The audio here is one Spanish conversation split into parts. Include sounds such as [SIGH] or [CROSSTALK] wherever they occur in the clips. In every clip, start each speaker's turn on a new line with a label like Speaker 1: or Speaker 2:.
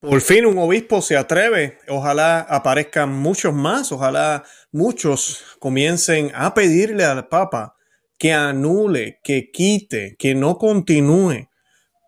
Speaker 1: Por fin un obispo se atreve, ojalá aparezcan muchos más, ojalá muchos comiencen a pedirle al Papa que anule, que quite, que no continúe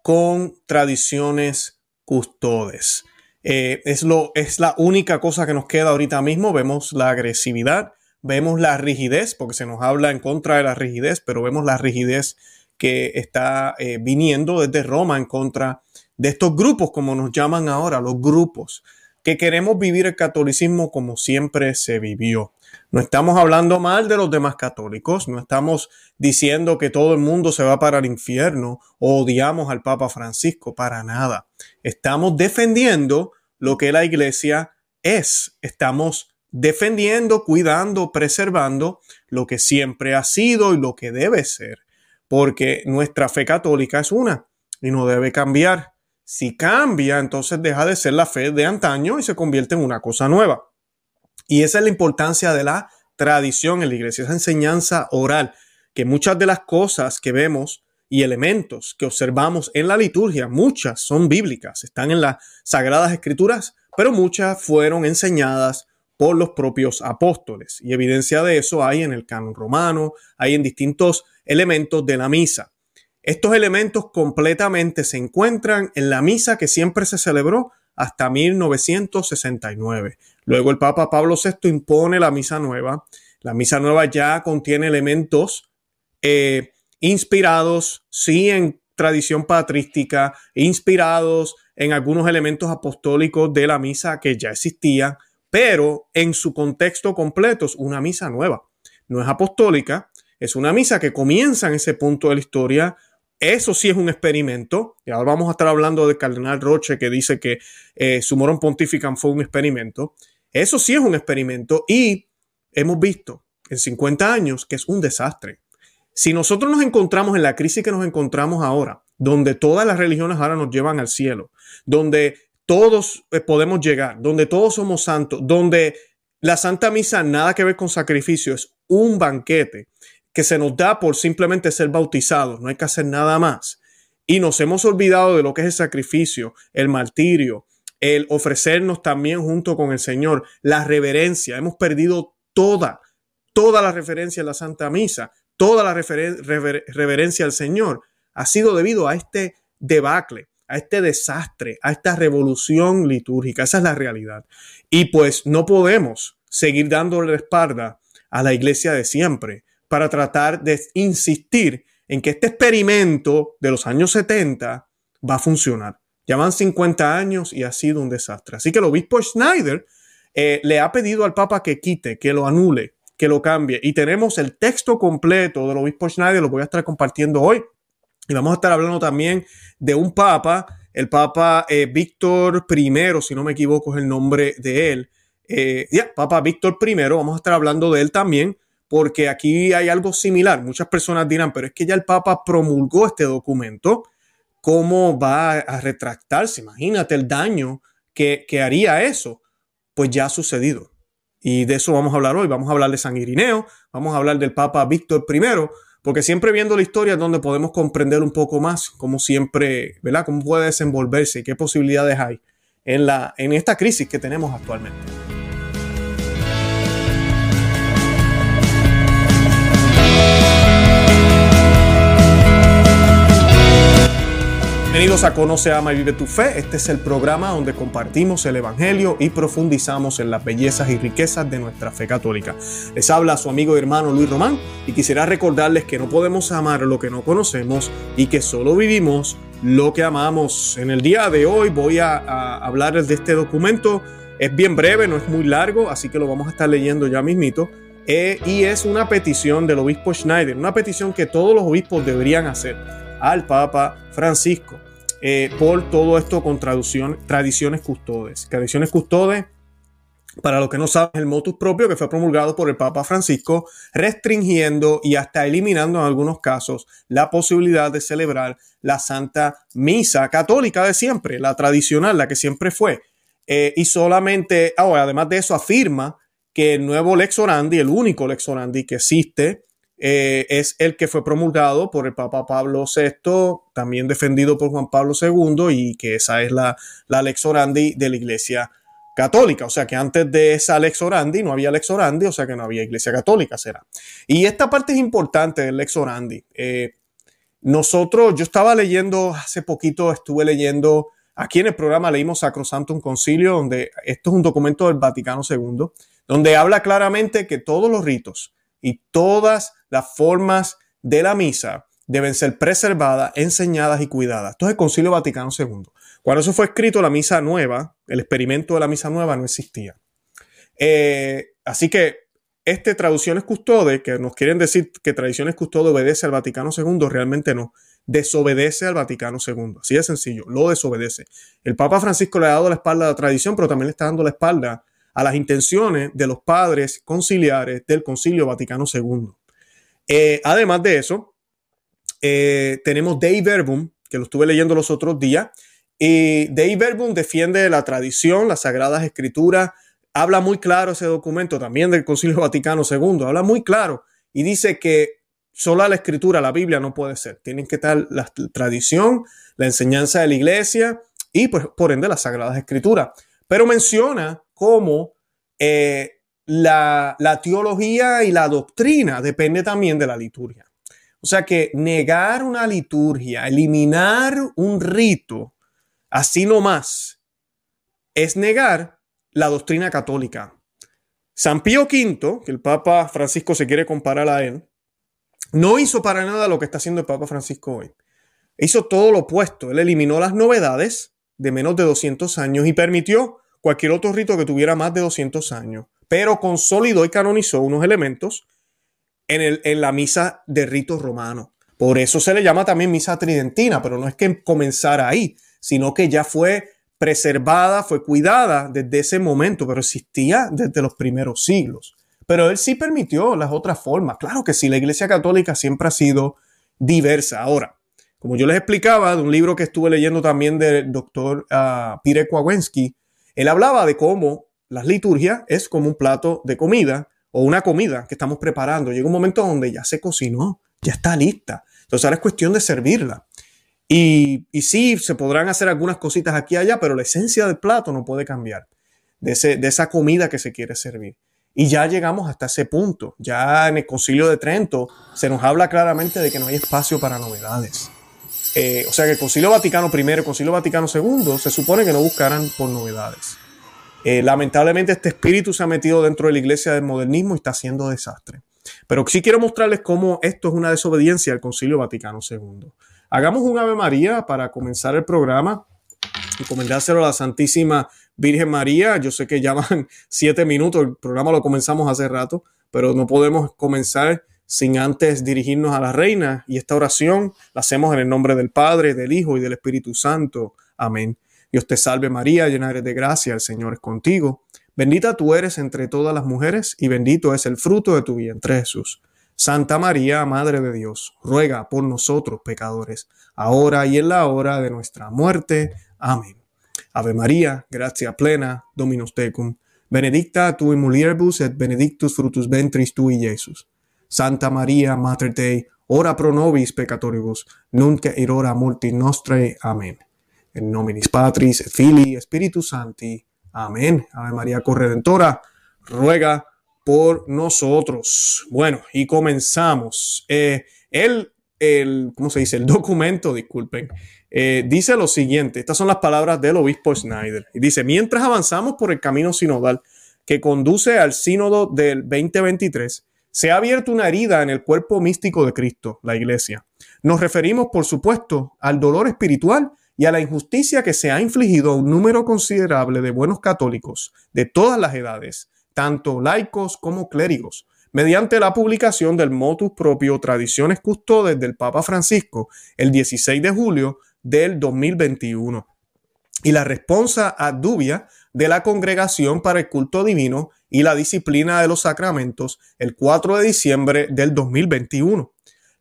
Speaker 1: con tradiciones custodes. Eh, es, lo, es la única cosa que nos queda ahorita mismo. Vemos la agresividad, vemos la rigidez, porque se nos habla en contra de la rigidez, pero vemos la rigidez que está eh, viniendo desde Roma en contra de estos grupos, como nos llaman ahora, los grupos, que queremos vivir el catolicismo como siempre se vivió. No estamos hablando mal de los demás católicos, no estamos diciendo que todo el mundo se va para el infierno o odiamos al Papa Francisco, para nada. Estamos defendiendo lo que la iglesia es. Estamos defendiendo, cuidando, preservando lo que siempre ha sido y lo que debe ser, porque nuestra fe católica es una y no debe cambiar. Si cambia, entonces deja de ser la fe de antaño y se convierte en una cosa nueva. Y esa es la importancia de la tradición en la iglesia, esa enseñanza oral, que muchas de las cosas que vemos y elementos que observamos en la liturgia, muchas son bíblicas, están en las sagradas escrituras, pero muchas fueron enseñadas por los propios apóstoles. Y evidencia de eso hay en el canon romano, hay en distintos elementos de la misa. Estos elementos completamente se encuentran en la misa que siempre se celebró hasta 1969. Luego el Papa Pablo VI impone la misa nueva. La misa nueva ya contiene elementos eh, inspirados, sí, en tradición patrística, inspirados en algunos elementos apostólicos de la misa que ya existía, pero en su contexto completo es una misa nueva. No es apostólica, es una misa que comienza en ese punto de la historia eso sí es un experimento. Y ahora vamos a estar hablando del cardenal Roche que dice que eh, su moron pontificam fue un experimento. Eso sí es un experimento y hemos visto en 50 años que es un desastre. Si nosotros nos encontramos en la crisis que nos encontramos ahora, donde todas las religiones ahora nos llevan al cielo, donde todos eh, podemos llegar, donde todos somos santos, donde la Santa Misa nada que ver con sacrificio, es un banquete que se nos da por simplemente ser bautizados, no hay que hacer nada más. Y nos hemos olvidado de lo que es el sacrificio, el martirio, el ofrecernos también junto con el Señor, la reverencia. Hemos perdido toda, toda la referencia a la Santa Misa, toda la reverencia al Señor. Ha sido debido a este debacle, a este desastre, a esta revolución litúrgica. Esa es la realidad. Y pues no podemos seguir dándole espalda a la iglesia de siempre para tratar de insistir en que este experimento de los años 70 va a funcionar. Ya van 50 años y ha sido un desastre. Así que el obispo Schneider eh, le ha pedido al Papa que quite, que lo anule, que lo cambie. Y tenemos el texto completo del obispo Schneider, lo voy a estar compartiendo hoy. Y vamos a estar hablando también de un Papa, el Papa eh, Víctor I, si no me equivoco es el nombre de él. Eh, ya, Papa Víctor I, vamos a estar hablando de él también porque aquí hay algo similar. Muchas personas dirán, pero es que ya el Papa promulgó este documento, ¿cómo va a retractarse? Imagínate el daño que, haría eso. Pues ya ha sucedido. Y de eso vamos a hablar hoy. Vamos a hablar de San Irineo, vamos a hablar del Papa Víctor I, porque siempre viendo la historia es donde podemos comprender un poco más cómo siempre, ¿verdad? Cómo puede desenvolverse y qué posibilidades hay en, la, en esta crisis que tenemos actualmente. Bienvenidos a Conoce, Ama y Vive tu Fe. Este es el programa donde compartimos el Evangelio y profundizamos en las bellezas y riquezas de nuestra fe católica. Les habla su amigo y hermano Luis Román y quisiera recordarles que no podemos amar lo que no conocemos y que solo vivimos lo que amamos. En el día de hoy voy a, hablar de este documento. Es bien breve, no es muy largo, así que lo vamos a estar leyendo ya mismito. Eh, y es una petición del obispo Schneider, una petición que todos los obispos deberían hacer al Papa Francisco. Eh, por todo esto con tradiciones custodes. Tradiciones custodes, para los que no saben, el motus propio que fue promulgado por el Papa Francisco, restringiendo y hasta eliminando en algunos casos la posibilidad de celebrar la Santa Misa católica de siempre, la tradicional, la que siempre fue. Eh, y solamente, ahora, además de eso, afirma que el nuevo Lex Orandi, el único Lex Orandi que existe eh, es el que fue promulgado por el Papa Pablo VI, también defendido por Juan Pablo II, y que esa es la, la Lex Orandi de la Iglesia Católica. O sea que antes de esa Lex Orandi no había Lex Orandi, o sea que no había Iglesia Católica, será. Y esta parte es importante del Lex Orandi. Eh, nosotros, yo estaba leyendo hace poquito, estuve leyendo aquí en el programa, leímos un Concilio, donde esto es un documento del Vaticano II, donde habla claramente que todos los ritos y todas las formas de la misa deben ser preservadas, enseñadas y cuidadas. Esto es el Concilio Vaticano II. Cuando eso fue escrito, la misa nueva, el experimento de la misa nueva no existía. Eh, así que este Traducciones Custode, que nos quieren decir que Tradiciones Custode obedece al Vaticano II, realmente no. Desobedece al Vaticano II. Así de sencillo, lo desobedece. El Papa Francisco le ha dado la espalda a la tradición, pero también le está dando la espalda a las intenciones de los padres conciliares del Concilio Vaticano II. Eh, además de eso, eh, tenemos Dei Verbum, que lo estuve leyendo los otros días, y Dei Verbum defiende la tradición, las sagradas escrituras, habla muy claro ese documento también del Concilio Vaticano II, habla muy claro y dice que sola la escritura, la Biblia no puede ser, tienen que estar la tradición, la enseñanza de la iglesia y pues, por ende las sagradas escrituras. Pero menciona cómo eh, la, teología y la doctrina depende también de la liturgia. O sea que negar una liturgia, eliminar un rito, así nomás, es negar la doctrina católica. San Pío V, que el Papa Francisco se quiere comparar a él, no hizo para nada lo que está haciendo el Papa Francisco hoy. Hizo todo lo opuesto. Él eliminó las novedades de menos de 200 años y permitió cualquier otro rito que tuviera más de 200 años, pero consolidó y canonizó unos elementos en, el, en la misa de rito romano. Por eso se le llama también misa tridentina, pero no es que comenzara ahí, sino que ya fue preservada, fue cuidada desde ese momento, pero existía desde los primeros siglos. Pero él sí permitió las otras formas. Claro que sí, la Iglesia Católica siempre ha sido diversa. Ahora, como yo les explicaba de un libro que estuve leyendo también del doctor uh, Pire Kowalski, él hablaba de cómo las liturgias es como un plato de comida o una comida que estamos preparando. Llega un momento donde ya se cocinó, ya está lista. Entonces ahora es cuestión de servirla. Y, y sí, se podrán hacer algunas cositas aquí y allá, pero la esencia del plato no puede cambiar, de, de esa comida que se quiere servir. Y ya llegamos hasta ese punto. Ya en el concilio de Trento se nos habla claramente de que no hay espacio para novedades. Eh, o sea que el Concilio Vaticano I, el Concilio Vaticano II, se supone que no buscaran por novedades. Eh, lamentablemente este espíritu se ha metido dentro de la iglesia del modernismo y está haciendo desastre. Pero sí quiero mostrarles cómo esto es una desobediencia al Concilio Vaticano II. Hagamos un Ave María para comenzar el programa y a la Santísima Virgen María. Yo sé que ya van [LAUGHS] siete minutos, el programa lo comenzamos hace rato, pero no podemos comenzar sin antes dirigirnos a la reina. Y esta oración la hacemos en el nombre del Padre, del Hijo y del Espíritu Santo. Amén. Dios te salve María, llena eres de gracia, el Señor es contigo. Bendita tú eres entre todas las mujeres y bendito es el fruto de tu vientre Jesús. Santa María, Madre de Dios, ruega por nosotros pecadores, ahora y en la hora de nuestra muerte. Amén. Ave María, gracia plena, Dominus tecum, benedicta tu in mulieribus et benedictus fructus ventris tui, Jesús. Santa María, Mater Dei, ora pro nobis peccatoribus, nunc et hora mortis nostrae. Amén. Nominis Patris et Filii Spiritus Sancti. Amén. Ave María Corredentora, ruega por nosotros. Bueno, y comenzamos. Eh, el, el, ¿cómo se dice? El documento, disculpen, eh, dice lo siguiente. Estas son las palabras del obispo Schneider. Y dice, mientras avanzamos por el camino sinodal que conduce al sínodo del 2023, se ha abierto una herida en el cuerpo místico de Cristo, la iglesia. Nos referimos, por supuesto, al dolor espiritual y a la injusticia que se ha infligido a un número considerable de buenos católicos de todas las edades, tanto laicos como clérigos, mediante la publicación del motus propio Tradiciones Custodes del Papa Francisco el 16 de julio del 2021 y la responsa a dubia de la Congregación para el Culto Divino y la Disciplina de los Sacramentos el 4 de diciembre del 2021.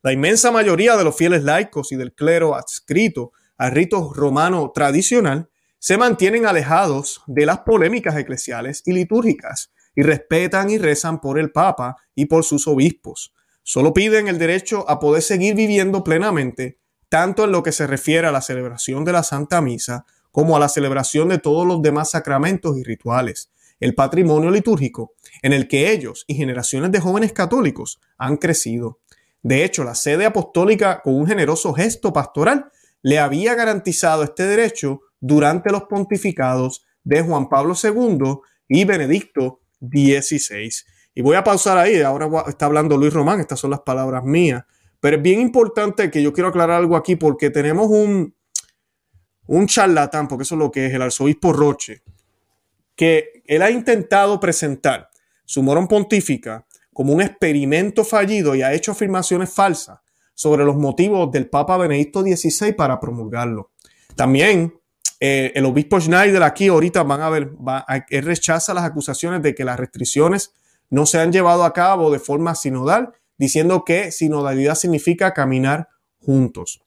Speaker 1: La inmensa mayoría de los fieles laicos y del clero adscrito al rito romano tradicional se mantienen alejados de las polémicas eclesiales y litúrgicas y respetan y rezan por el Papa y por sus obispos. Solo piden el derecho a poder seguir viviendo plenamente, tanto en lo que se refiere a la celebración de la Santa Misa como a la celebración de todos los demás sacramentos y rituales, el patrimonio litúrgico en el que ellos y generaciones de jóvenes católicos han crecido. De hecho, la sede apostólica, con un generoso gesto pastoral, le había garantizado este derecho durante los pontificados de Juan Pablo II y Benedicto XVI. Y voy a pausar ahí, ahora está hablando Luis Román, estas son las palabras mías. Pero es bien importante que yo quiero aclarar algo aquí porque tenemos un, un charlatán, porque eso es lo que es el arzobispo Roche, que él ha intentado presentar su morón pontífica como un experimento fallido y ha hecho afirmaciones falsas sobre los motivos del Papa Benedicto XVI para promulgarlo. También eh, el obispo Schneider aquí ahorita van a ver, él rechaza las acusaciones de que las restricciones no se han llevado a cabo de forma sinodal, diciendo que sinodalidad significa caminar juntos.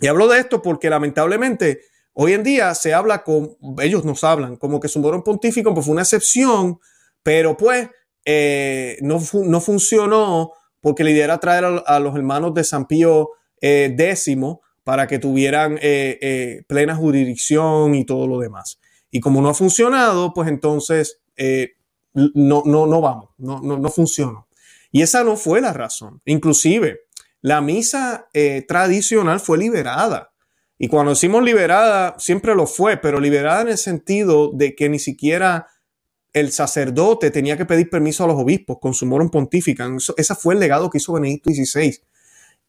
Speaker 1: Y hablo de esto porque lamentablemente hoy en día se habla con, ellos nos hablan como que su morón pontífico pues, fue una excepción, pero pues eh, no, no, funcionó porque la idea era traer a, los hermanos de San Pío eh, X para que tuvieran eh, plena jurisdicción y todo lo demás. Y como no ha funcionado, pues entonces no, no, no vamos, no, no, no funcionó. Y esa no fue la razón. Inclusive, la misa eh, tradicional fue liberada. Y cuando decimos liberada, siempre lo fue, pero liberada en el sentido de que ni siquiera el sacerdote tenía que pedir permiso a los obispos con su morum pontifican. ese fue el legado que hizo Benedicto XVI.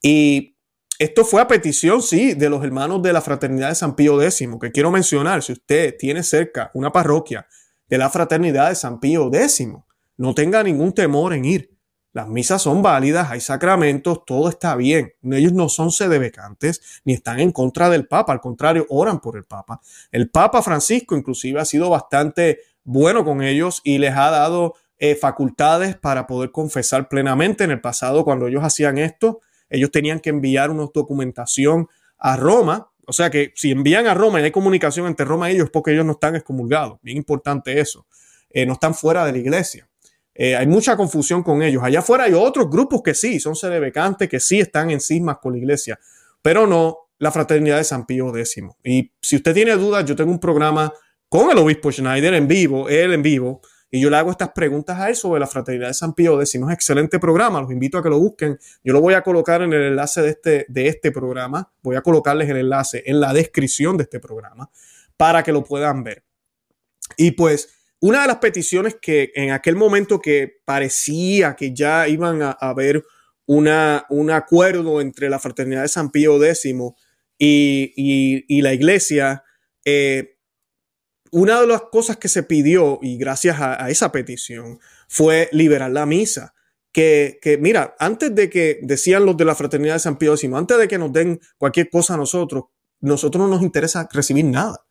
Speaker 1: Y esto fue a petición, sí, de los hermanos de la Fraternidad de San Pío X, que quiero mencionar, si usted tiene cerca una parroquia de la Fraternidad de San Pío X. No tenga ningún temor en ir. Las misas son válidas, hay sacramentos, todo está bien. Ellos no son sedebecantes ni están en contra del Papa, al contrario, oran por el Papa. El Papa Francisco inclusive ha sido bastante bueno con ellos y les ha dado eh, facultades para poder confesar plenamente. En el pasado, cuando ellos hacían esto, ellos tenían que enviar una documentación a Roma o sea que si envían a Roma y hay comunicación entre Roma y ellos es porque ellos no están excomulgados. Bien importante eso. Eh, no están fuera de la iglesia. Eh, hay mucha confusión con ellos. Allá afuera hay otros grupos que sí, son sedebecantes, que sí están en cismas con la iglesia, pero no la fraternidad de San Pío X. Y si usted tiene dudas, yo tengo un programa con el obispo Schneider en vivo, él en vivo, y yo le hago estas preguntas a él sobre la fraternidad de San Pío X. Es excelente programa, los invito a que lo busquen. Yo lo voy a colocar en el enlace de este, de este programa. Voy a colocarles el enlace en la descripción de este programa para que lo puedan ver. Y pues una de las peticiones que en aquel momento que parecía que ya iban a haber una, un acuerdo entre la fraternidad de San Pío X y, la iglesia, eh, una de las cosas que se pidió, y gracias a, esa petición, fue liberar la misa. Que, mira, antes de que decían los de la fraternidad de San Pío X, antes de que nos den cualquier cosa a nosotros, nosotros no nos interesa recibir nada.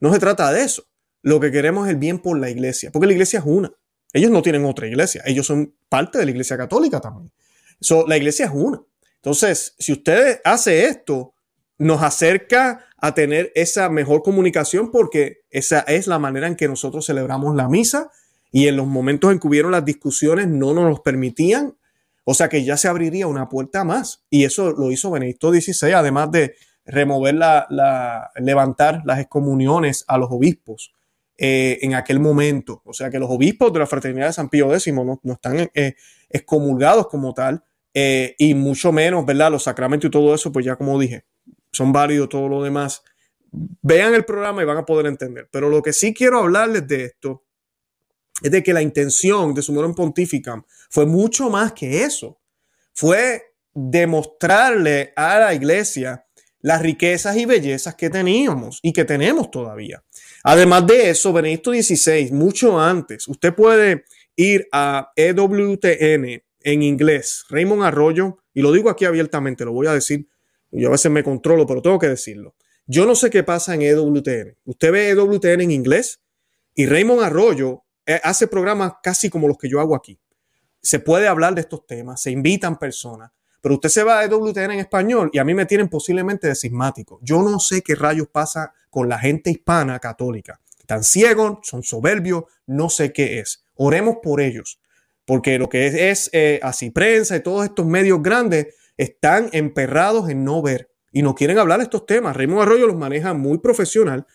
Speaker 1: No se trata de eso. Lo que queremos es el bien por la iglesia, porque la iglesia es una. Ellos no tienen otra iglesia, ellos son parte de la iglesia católica también. la iglesia es una. Entonces, si usted hace esto, nos acerca a tener esa mejor comunicación porque esa es la manera en que nosotros celebramos la misa y en los momentos en que hubieron las discusiones no nos permitían. O sea que ya se abriría una puerta más. Y eso lo hizo Benedicto XVI, además de remover la, levantar las excomuniones a los obispos eh, en aquel momento. O sea que los obispos de la Fraternidad de San Pío X no, están eh, excomulgados como tal, eh, y mucho menos, ¿verdad? Los sacramentos y todo eso, pues ya como dije, son válidos todo lo demás. Vean el programa y van a poder entender. Pero lo que sí quiero hablarles de esto es de que la intención de Sumorum Pontificam fue mucho más que eso. Fue demostrarle a la iglesia las riquezas y bellezas que teníamos y que tenemos todavía. Además de eso, Benedicto XVI, mucho antes, usted puede ir a EWTN en inglés, Raymond Arroyo, y lo digo aquí abiertamente, lo voy a decir yo a veces me controlo, pero tengo que decirlo. Yo no sé qué pasa en EWTN. Usted ve EWTN en inglés y Raymond Arroyo eh, hace programas casi como los que yo hago aquí. Se puede hablar de estos temas, se invitan personas, pero usted se va a EWTN en español y a mí me tienen posiblemente de Yo no sé qué rayos pasa con la gente hispana católica. Están ciegos, son soberbios, no sé qué es. Oremos por ellos porque lo que es, eh, así prensa y todos estos medios grandes están emperrados en no ver y no quieren hablar de estos temas. Raymond Arroyo los maneja muy profesional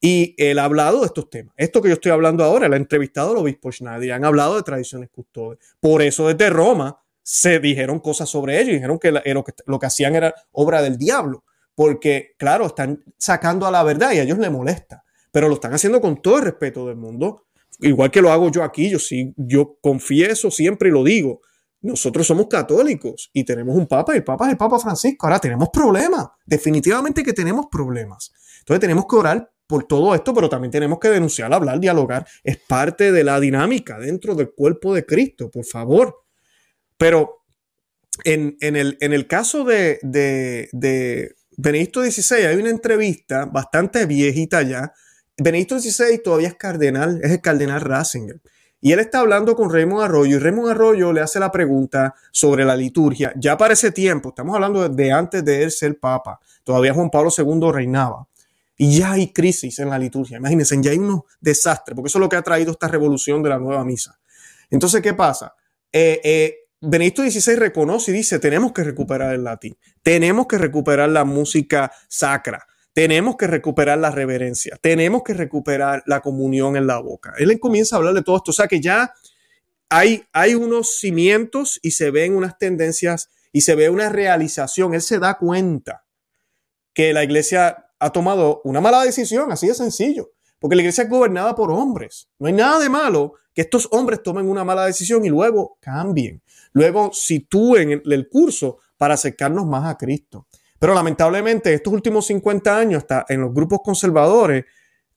Speaker 1: y él ha hablado de estos temas. Esto que yo estoy hablando ahora, él ha entrevistado al obispo Schneider han hablado de tradiciones custodes. Por eso desde Roma se dijeron cosas sobre ello y dijeron que, lo, que lo que hacían era obra del diablo. Porque, claro, están sacando a la verdad y a ellos les molesta. Pero lo están haciendo con todo el respeto del mundo. Igual que lo hago yo aquí, yo sí, yo confieso siempre y lo digo nosotros somos católicos y tenemos un papa y el papa es el papa Francisco. Ahora tenemos problemas, definitivamente que tenemos problemas. Entonces tenemos que orar por todo esto, pero también tenemos que denunciar, hablar, dialogar. Es parte de la dinámica dentro del cuerpo de Cristo, por favor. Pero en, el, caso de, de, de Benedicto XVI hay una entrevista bastante viejita ya. Benedicto XVI todavía es cardenal, es el cardenal Ratzinger. Y él está hablando con Raymond Arroyo y Raymond Arroyo le hace la pregunta sobre la liturgia. Ya para ese tiempo, estamos hablando de antes de él ser papa, todavía Juan Pablo II reinaba. Y ya hay crisis en la liturgia. Imagínense, ya hay unos desastres, porque eso es lo que ha traído esta revolución de la nueva misa. Entonces, ¿qué pasa? Eh, eh, Benedicto XVI reconoce y dice, tenemos que recuperar el latín, tenemos que recuperar la música sacra, tenemos que recuperar la reverencia, tenemos que recuperar la comunión en la boca. Él comienza a hablar de todo esto, o sea que ya hay, hay unos cimientos y se ven unas tendencias y se ve una realización. Él se da cuenta que la iglesia ha tomado una mala decisión, así de sencillo, porque la iglesia es gobernada por hombres. No hay nada de malo que estos hombres tomen una mala decisión y luego cambien, luego sitúen el curso para acercarnos más a Cristo. Pero lamentablemente, estos últimos 50 años, hasta en los grupos conservadores,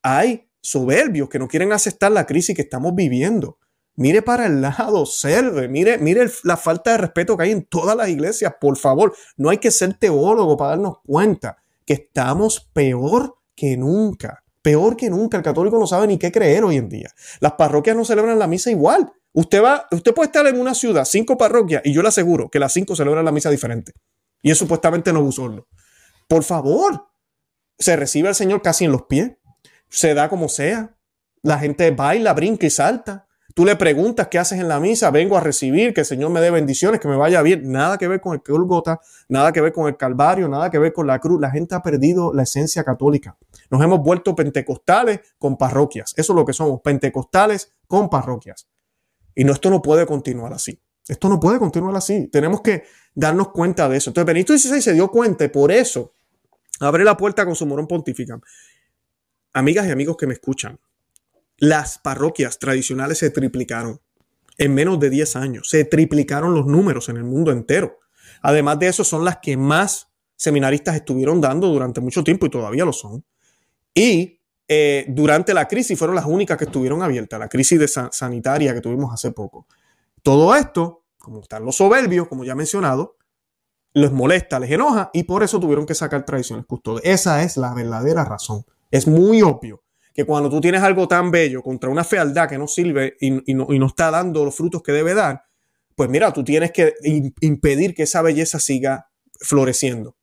Speaker 1: hay soberbios que no quieren aceptar la crisis que estamos viviendo. Mire para el lado, observe, mire, mire la falta de respeto que hay en todas las iglesias, por favor. No hay que ser teólogo para darnos cuenta que estamos peor que nunca. Peor que nunca. El católico no sabe ni qué creer hoy en día. Las parroquias no celebran la misa igual. Usted va, usted puede estar en una ciudad, cinco parroquias, y yo le aseguro que las cinco celebran la misa diferente. Y es supuestamente no usarlo. Por favor, se recibe al Señor casi en los pies. Se da como sea. La gente baila, brinca y salta. Tú le preguntas qué haces en la misa, vengo a recibir, que el Señor me dé bendiciones, que me vaya bien. Nada que ver con el Golgota, nada que ver con el Calvario, nada que ver con la cruz. La gente ha perdido la esencia católica. Nos hemos vuelto pentecostales con parroquias. Eso es lo que somos, pentecostales con parroquias. Y no, esto no puede continuar así. Esto no puede continuar así. Tenemos que darnos cuenta de eso. Entonces, Benito XVI se dio cuenta y por eso abre la puerta con su morón pontifica. Amigas y amigos que me escuchan, las parroquias tradicionales se triplicaron en menos de 10 años. Se triplicaron los números en el mundo entero. Además de eso, son las que más seminaristas estuvieron dando durante mucho tiempo y todavía lo son. Y eh, durante la crisis fueron las únicas que estuvieron abiertas, la crisis de sanitaria que tuvimos hace poco. Todo esto, como están los soberbios, como ya he mencionado, les molesta, les enoja y por eso tuvieron que sacar tradiciones custodias. Esa es la verdadera razón. Es muy obvio que cuando tú tienes algo tan bello contra una fealdad que no sirve y, no, y no, está dando los frutos que debe dar, pues mira, tú tienes que impedir que esa belleza siga floreciendo.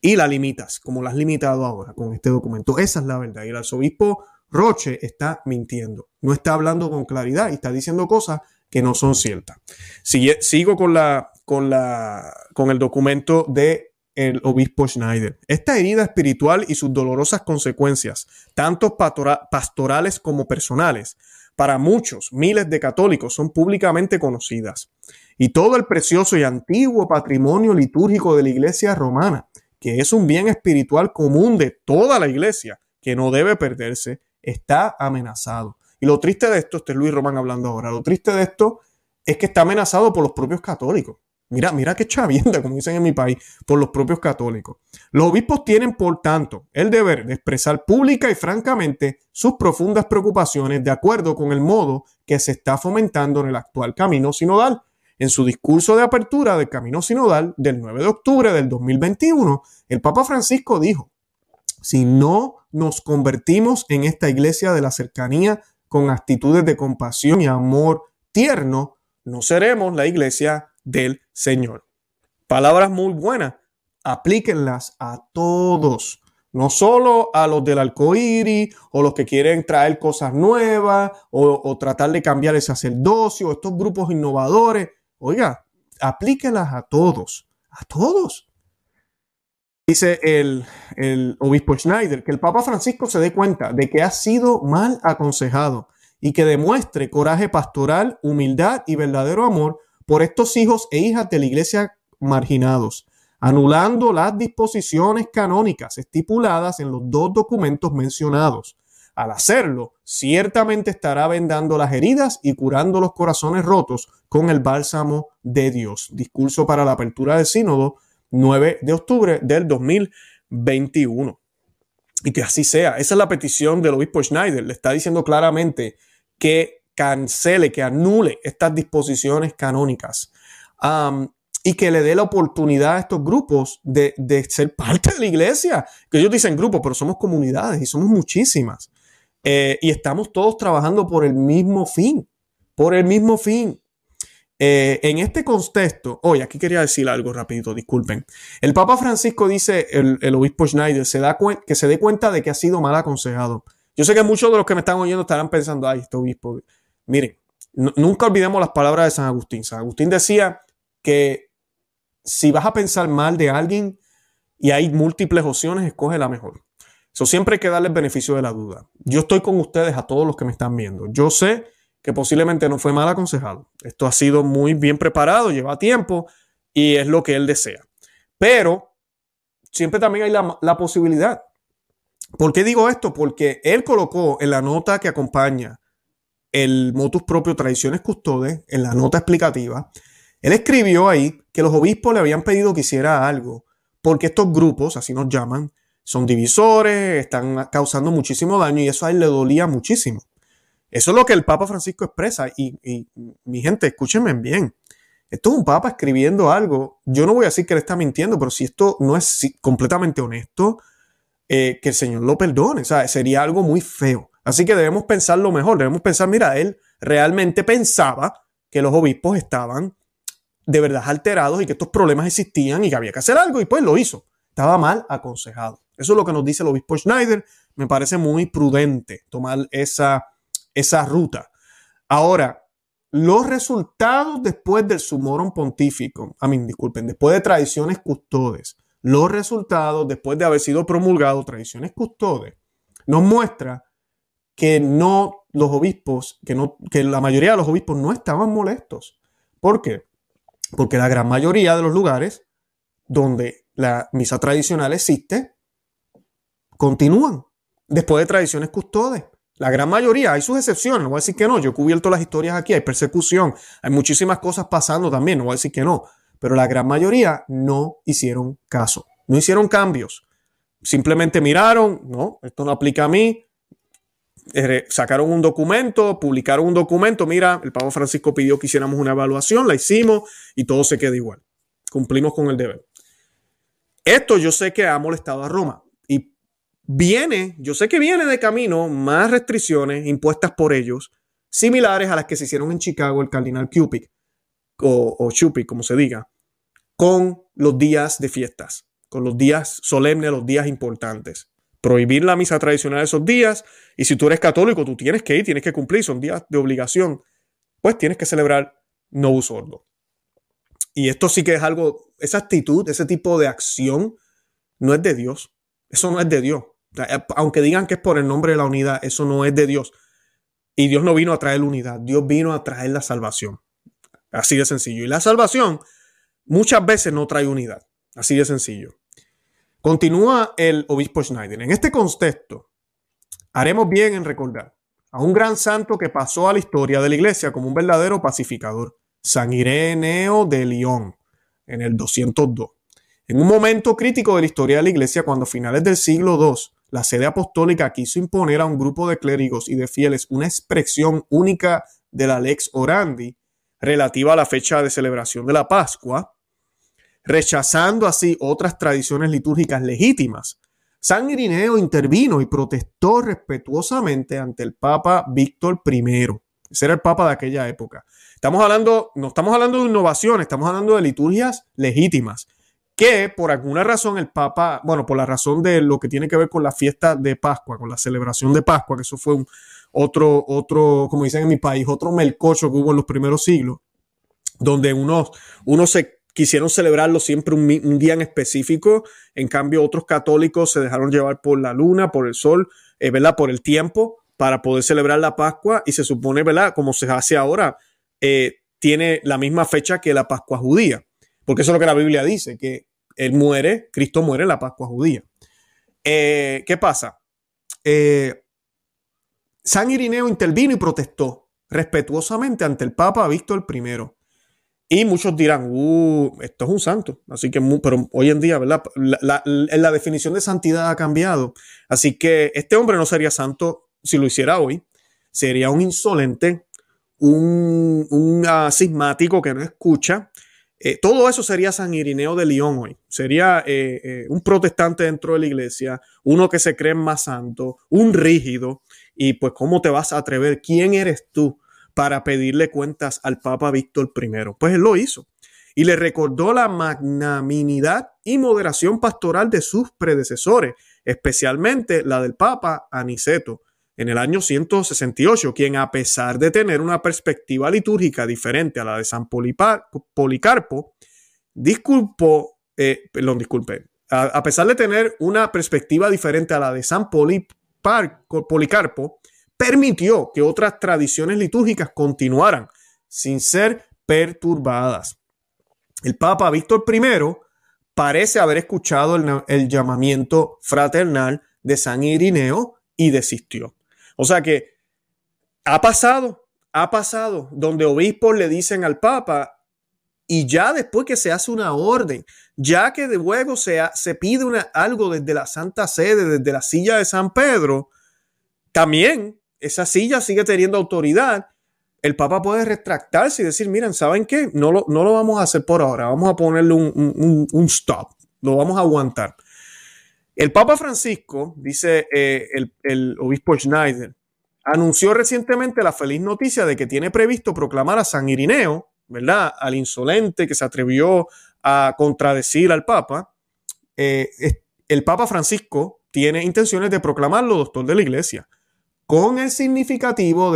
Speaker 1: Y la limitas, como la has limitado ahora con este documento. Esa es la verdad. Y el arzobispo Roche está mintiendo. No está hablando con claridad y está diciendo cosas que no son ciertas. sigo con, la, con, la, con el documento de el obispo Schneider. Esta herida espiritual y sus dolorosas consecuencias, tanto pastorales como personales, para muchos, miles de católicos, son públicamente conocidas. Y todo el precioso y antiguo patrimonio litúrgico de la iglesia romana, que es un bien espiritual común de toda la iglesia, que no debe perderse, está amenazado. Y lo triste de esto, este es Luis Román hablando ahora, lo triste de esto es que está amenazado por los propios católicos. Mira, mira qué chavienda, como dicen en mi país, por los propios católicos. Los obispos tienen, por tanto, el deber de expresar pública y francamente sus profundas preocupaciones de acuerdo con el modo que se está fomentando en el actual camino sinodal. En su discurso de apertura del camino sinodal del 9 de octubre del 2021, el Papa Francisco dijo, si no nos convertimos en esta iglesia de la cercanía con actitudes de compasión y amor tierno, no seremos la iglesia del Señor. Palabras muy buenas, aplíquenlas a todos. No solo a los del arcoíris o los que quieren traer cosas nuevas o, o tratar de cambiar el sacerdocio, estos grupos innovadores. Oiga, aplíquelas a todos, a todos. Dice el, obispo Schneider que el Papa Francisco se dé cuenta de que ha sido mal aconsejado y que demuestre coraje pastoral, humildad y verdadero amor por estos hijos e hijas de la iglesia marginados, anulando las disposiciones canónicas estipuladas en los dos documentos mencionados. Al hacerlo, ciertamente estará vendando las heridas y curando los corazones rotos con el bálsamo de Dios. Discurso para la apertura del sínodo 9 de octubre del 2021. Y que así sea. Esa es la petición del obispo Schneider. Le está diciendo claramente que cancele, que anule estas disposiciones canónicas. y que le dé la oportunidad a estos grupos de, ser [LAUGHS] parte de la iglesia. Que ellos dicen grupos, pero somos comunidades y somos muchísimas. Eh, y estamos todos trabajando por el mismo fin, por el mismo fin. Eh, en este contexto, hoy aquí quería decir algo rapidito, disculpen. El Papa Francisco dice, el, obispo Schneider, se da que se dé cuenta de que ha sido mal aconsejado. Yo sé que muchos de los que me están oyendo estarán pensando, ay, este obispo. Miren, nunca olvidemos las palabras de San Agustín. San Agustín decía que si vas a pensar mal de alguien y hay múltiples opciones, escoge la mejor. Eso siempre hay que darle el beneficio de la duda. Yo estoy con ustedes a todos los que me están viendo. Yo sé que posiblemente no fue mal aconsejado. Esto ha sido muy bien preparado, lleva tiempo y es lo que él desea. Pero siempre también hay la, posibilidad. ¿Por qué digo esto? Porque él colocó en la nota que acompaña el motus propio Tradiciones Custodes, en la nota explicativa, él escribió ahí que los obispos le habían pedido que hiciera algo, porque estos grupos, así nos llaman, son divisores, están causando muchísimo daño y eso a él le dolía muchísimo. Eso es lo que el Papa Francisco expresa. Y, mi gente, escúchenme bien. Esto es un Papa escribiendo algo. Yo no voy a decir que él está mintiendo, pero si esto no es completamente honesto, eh, que el Señor lo perdone. Sea, sería algo muy feo. Así que debemos pensar lo mejor. Debemos pensar, mira, él realmente pensaba que los obispos estaban de verdad alterados y que estos problemas existían y que había que hacer algo y pues lo hizo. Estaba mal aconsejado. Eso es lo que nos dice el obispo Schneider. Me parece muy prudente tomar esa esa ruta. Ahora, los resultados después del sumorum pontífico, a mí, disculpen, después de tradiciones custodes, los resultados después de haber sido promulgado tradiciones custodes, nos muestra que no los obispos, que, no, que la mayoría de los obispos no estaban molestos. ¿Por qué? Porque la gran mayoría de los lugares donde la misa tradicional existe, continúan después de tradiciones custodes. La gran mayoría, hay sus excepciones, no voy a decir que no, yo he cubierto las historias aquí, hay persecución, hay muchísimas cosas pasando también, no voy a decir que no, pero la gran mayoría no hicieron caso, no hicieron cambios, simplemente miraron, no, esto no aplica a mí, eh, sacaron un documento, publicaron un documento, mira, el Papa Francisco pidió que hiciéramos una evaluación, la hicimos y todo se queda igual, cumplimos con el deber. Esto yo sé que ha molestado a Roma viene, yo sé que viene de camino más restricciones impuestas por ellos, similares a las que se hicieron en Chicago el cardenal Cupid, o, o como se diga, con los días de fiestas, con los días solemnes, los días importantes. Prohibir la misa tradicional esos días, y si tú eres católico, tú tienes que ir, tienes que cumplir, son días de obligación, pues tienes que celebrar no sordo. Y esto sí que es algo, esa actitud, ese tipo de acción, no es de Dios. Eso no es de Dios. Eh, aunque digan que es por el nombre de la unidad, eso no es de Dios. Y Dios no vino a traer la unidad, Dios vino a traer la salvación. Así de sencillo. Y la salvación muchas veces no trae unidad. Así de sencillo. Continúa el obispo Schneider. En este contexto, haremos bien en recordar a un gran santo que pasó a la historia de la iglesia como un verdadero pacificador, San Ireneo de León, en el 202. En un momento crítico de la historia de la iglesia, cuando a finales del siglo II la sede apostólica quiso imponer a un grupo de clérigos y de fieles una expresión única de la lex orandi relativa a la fecha de celebración de la Pascua, rechazando así otras tradiciones litúrgicas legítimas. San Irineo intervino y protestó respetuosamente ante el Papa Víctor I. Ese era el Papa de aquella época. Estamos hablando, no estamos hablando de innovación, estamos hablando de liturgias legítimas que por alguna razón el Papa, bueno, por la razón de lo que tiene que ver con la fiesta de Pascua, con la celebración de Pascua, que eso fue otro, otro, como dicen en mi país, otro melcocho que hubo en los primeros siglos, donde unos, unos se quisieron celebrarlo siempre un, día en específico, en cambio otros católicos se dejaron llevar por la luna, por el sol, eh, ¿verdad? Por el tiempo para poder celebrar la Pascua y se supone, ¿verdad? Como se hace ahora, eh, tiene la misma fecha que la Pascua judía, porque eso es lo que la Biblia dice, que Él muere, Cristo muere en la Pascua judía. Eh, ¿Qué pasa? San Irineo intervino y protestó respetuosamente ante el Papa Víctor I y muchos dirán, uh, esto es un santo. Así que, pero hoy en día, ¿verdad? La, definición de santidad ha cambiado. Así que este hombre no sería santo si lo hiciera hoy. Sería un insolente, un, un asismático que no escucha. Eh, todo eso sería San Irineo de León hoy. Sería eh, eh, un protestante dentro de la iglesia, uno que se cree más santo, un rígido. Y pues, ¿cómo te vas a atrever? ¿Quién eres tú? para pedirle cuentas al Papa Víctor I. Pues él lo hizo y le recordó la magnanimidad y moderación pastoral de sus predecesores, especialmente la del Papa Aniceto en el año 168, quien a pesar de tener una perspectiva litúrgica diferente a la de San Policarpo, disculpó, eh, perdón, disculpe, a, pesar de tener una perspectiva diferente a la de San Policarpo, permitió que otras tradiciones litúrgicas continuaran sin ser perturbadas. El Papa Víctor I parece haber escuchado el, llamamiento fraternal de San Irineo y desistió. O sea que ha pasado, ha pasado, donde obispos le dicen al Papa, y ya después que se hace una orden, ya que de luego se, se pide algo desde la Santa Sede, desde la silla de San Pedro, también esa silla sigue teniendo autoridad, el Papa puede retractarse y decir, miren, ¿saben qué? No lo, no lo vamos a hacer por ahora, vamos a ponerle un, stop, lo vamos a aguantar. El Papa Francisco, dice eh, el, obispo Schneider, anunció recientemente la feliz noticia de que tiene previsto proclamar a San Irineo, ¿verdad? Al insolente que se atrevió a contradecir al Papa. Eh, el Papa Francisco tiene intenciones de proclamarlo doctor de la Iglesia con el significativo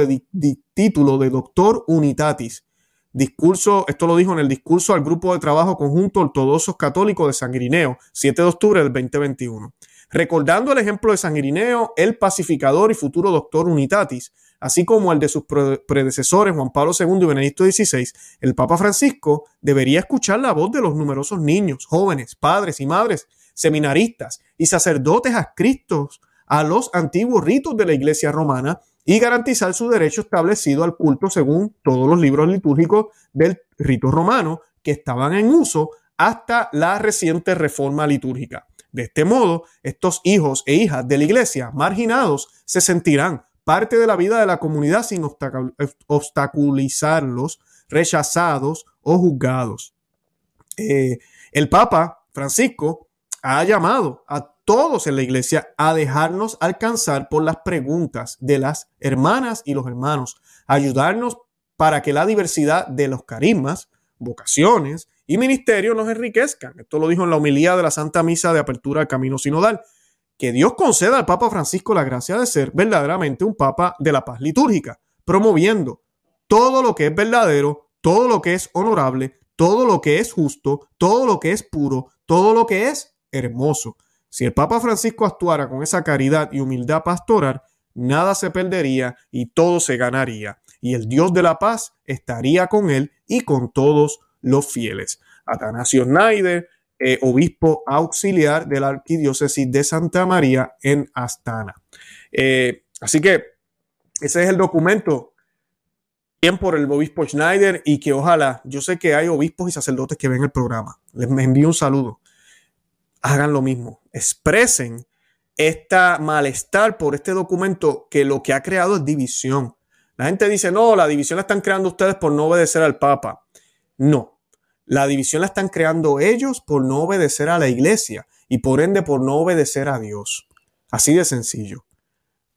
Speaker 1: título de doctor unitatis. Discurso, esto lo dijo en el discurso al grupo de trabajo conjunto ortodoxos católicos de San Irineo, 7 de octubre del 2021. Recordando el ejemplo de San Irineo, el pacificador y futuro doctor unitatis, así como el de sus predecesores Juan Pablo II y Benedicto XVI, el Papa Francisco debería escuchar la voz de los numerosos niños, jóvenes, padres y madres, seminaristas y sacerdotes adscritos a los antiguos ritos de la Iglesia romana y garantizar su derecho establecido al culto según todos los libros litúrgicos del rito romano que estaban en uso hasta la reciente reforma litúrgica. De este modo, estos hijos e hijas de la Iglesia marginados se sentirán parte de la vida de la comunidad sin obstaculizarlos, rechazados o juzgados. Eh, el Papa Francisco ha llamado a todos en la iglesia a dejarnos alcanzar por las preguntas de las hermanas y los hermanos, ayudarnos para que la diversidad de los carismas, vocaciones y ministerios nos enriquezcan. Esto lo dijo en la homilía de la Santa Misa de Apertura al Camino Sinodal. Que Dios conceda al Papa Francisco la gracia de ser verdaderamente un Papa de la paz litúrgica, promoviendo todo lo que es verdadero, todo lo que es honorable, todo lo que es justo, todo lo que es puro, todo lo que es hermoso si el Papa Francisco actuara con esa caridad y humildad pastoral, nada se perdería y todo se ganaría, y el Dios de la paz estaría con él y con todos los fieles. Atanasio Schneider, eh, obispo auxiliar de la Arquidiócesis de Santa María en Astana. Eh, así que ese es el documento bien por el obispo Schneider y que ojalá, yo sé que hay obispos y sacerdotes que ven el programa. Les envío un saludo hagan lo mismo, expresen esta malestar por este documento que lo que ha creado es división. La gente dice, no, la división la están creando ustedes por no obedecer al Papa. No, la división la están creando ellos por no obedecer a la iglesia y por ende por no obedecer a Dios. Así de sencillo.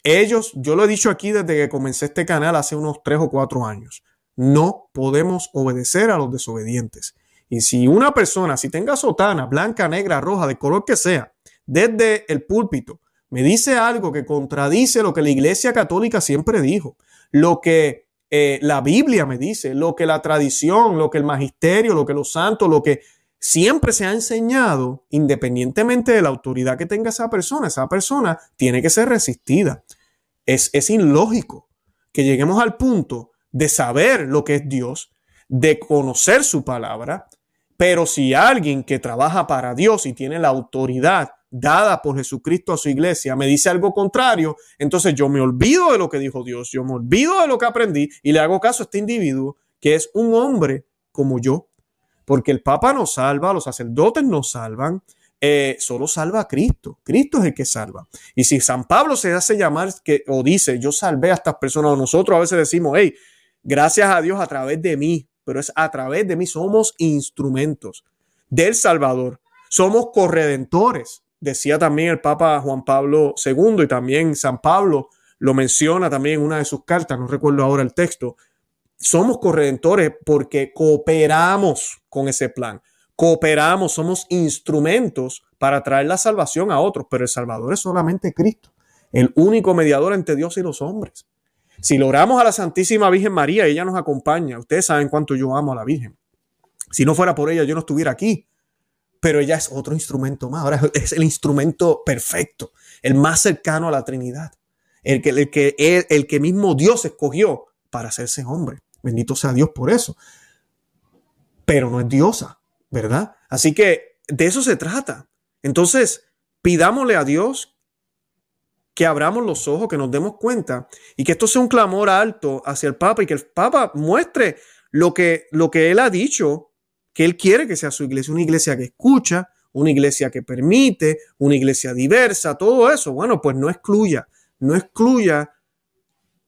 Speaker 1: Ellos, yo lo he dicho aquí desde que comencé este canal hace unos tres o cuatro años, no podemos obedecer a los desobedientes. Y si una persona, si tenga sotana, blanca, negra, roja, de color que sea, desde el púlpito, me dice algo que contradice lo que la Iglesia Católica siempre dijo, lo que eh, la Biblia me dice, lo que la tradición, lo que el magisterio, lo que los santos, lo que siempre se ha enseñado, independientemente de la autoridad que tenga esa persona, esa persona tiene que ser resistida. Es, es ilógico que lleguemos al punto de saber lo que es Dios, de conocer su palabra, pero si alguien que trabaja para Dios y tiene la autoridad dada por Jesucristo a su iglesia me dice algo contrario, entonces yo me olvido de lo que dijo Dios, yo me olvido de lo que aprendí y le hago caso a este individuo que es un hombre como yo, porque el Papa nos salva, los sacerdotes nos salvan, eh, solo salva a Cristo. Cristo es el que salva. Y si San Pablo se hace llamar que, o dice, yo salvé a estas personas, o nosotros a veces decimos, hey, gracias a Dios a través de mí, pero es a través de mí, somos instrumentos del Salvador, somos corredentores. Decía también el Papa Juan Pablo II y también San Pablo lo menciona también en una de sus cartas, no recuerdo ahora el texto, somos corredentores porque cooperamos con ese plan. Cooperamos, somos instrumentos para traer la salvación a otros, pero el Salvador es solamente Cristo, el único mediador entre Dios y los hombres. Si logramos a la Santísima Virgen María, ella nos acompaña. Ustedes saben cuánto yo amo a la Virgen. Si no fuera por ella, yo no estuviera aquí. Pero ella es otro instrumento más. Ahora es el instrumento perfecto, el más cercano a la Trinidad. El que, el que, el, que mismo Dios escogió para hacerse hombre. Bendito sea Dios por eso. Pero no es diosa, ¿verdad? Así que de eso se trata. Entonces, pidámosle a Dios que abramos los ojos, que nos demos cuenta y que esto sea un clamor alto hacia el Papa y que el Papa muestre lo que, lo que él ha dicho, que él quiere que sea su iglesia, una iglesia que escucha, una iglesia que permite, una iglesia diversa, todo eso. Bueno, pues no excluya, no excluya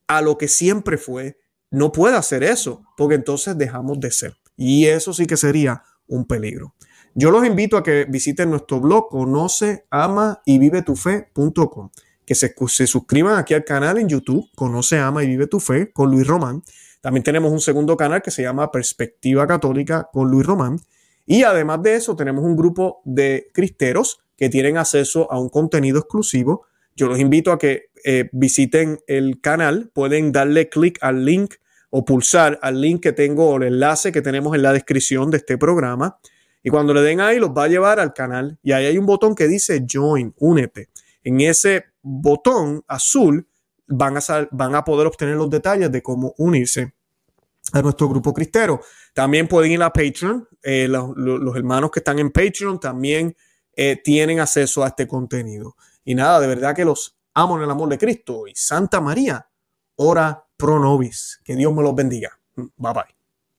Speaker 1: a lo que siempre fue, no puede hacer eso, porque entonces dejamos de ser. Y eso sí que sería un peligro. Yo los invito a que visiten nuestro blog conoce, ama y vive tu fe.com, que se, se, suscriban aquí al canal en YouTube, Conoce, ama y vive tu fe con Luis Román. También tenemos un segundo canal que se llama Perspectiva Católica con Luis Román. Y además de eso, tenemos un grupo de cristeros que tienen acceso a un contenido exclusivo. Yo los invito a que eh, visiten el canal, pueden darle clic al link o pulsar al link que tengo o el enlace que tenemos en la descripción de este programa. Y cuando le den ahí, los va a llevar al canal. Y ahí hay un botón que dice Join, únete. En ese botón azul van a, van a poder obtener los detalles de cómo unirse a nuestro grupo cristero. También pueden ir a Patreon. Eh, los, hermanos que están en Patreon también eh, tienen acceso a este contenido. Y nada, de verdad que los amo en el amor de Cristo. Y Santa María, ora pro nobis. Que Dios me los bendiga. Bye bye.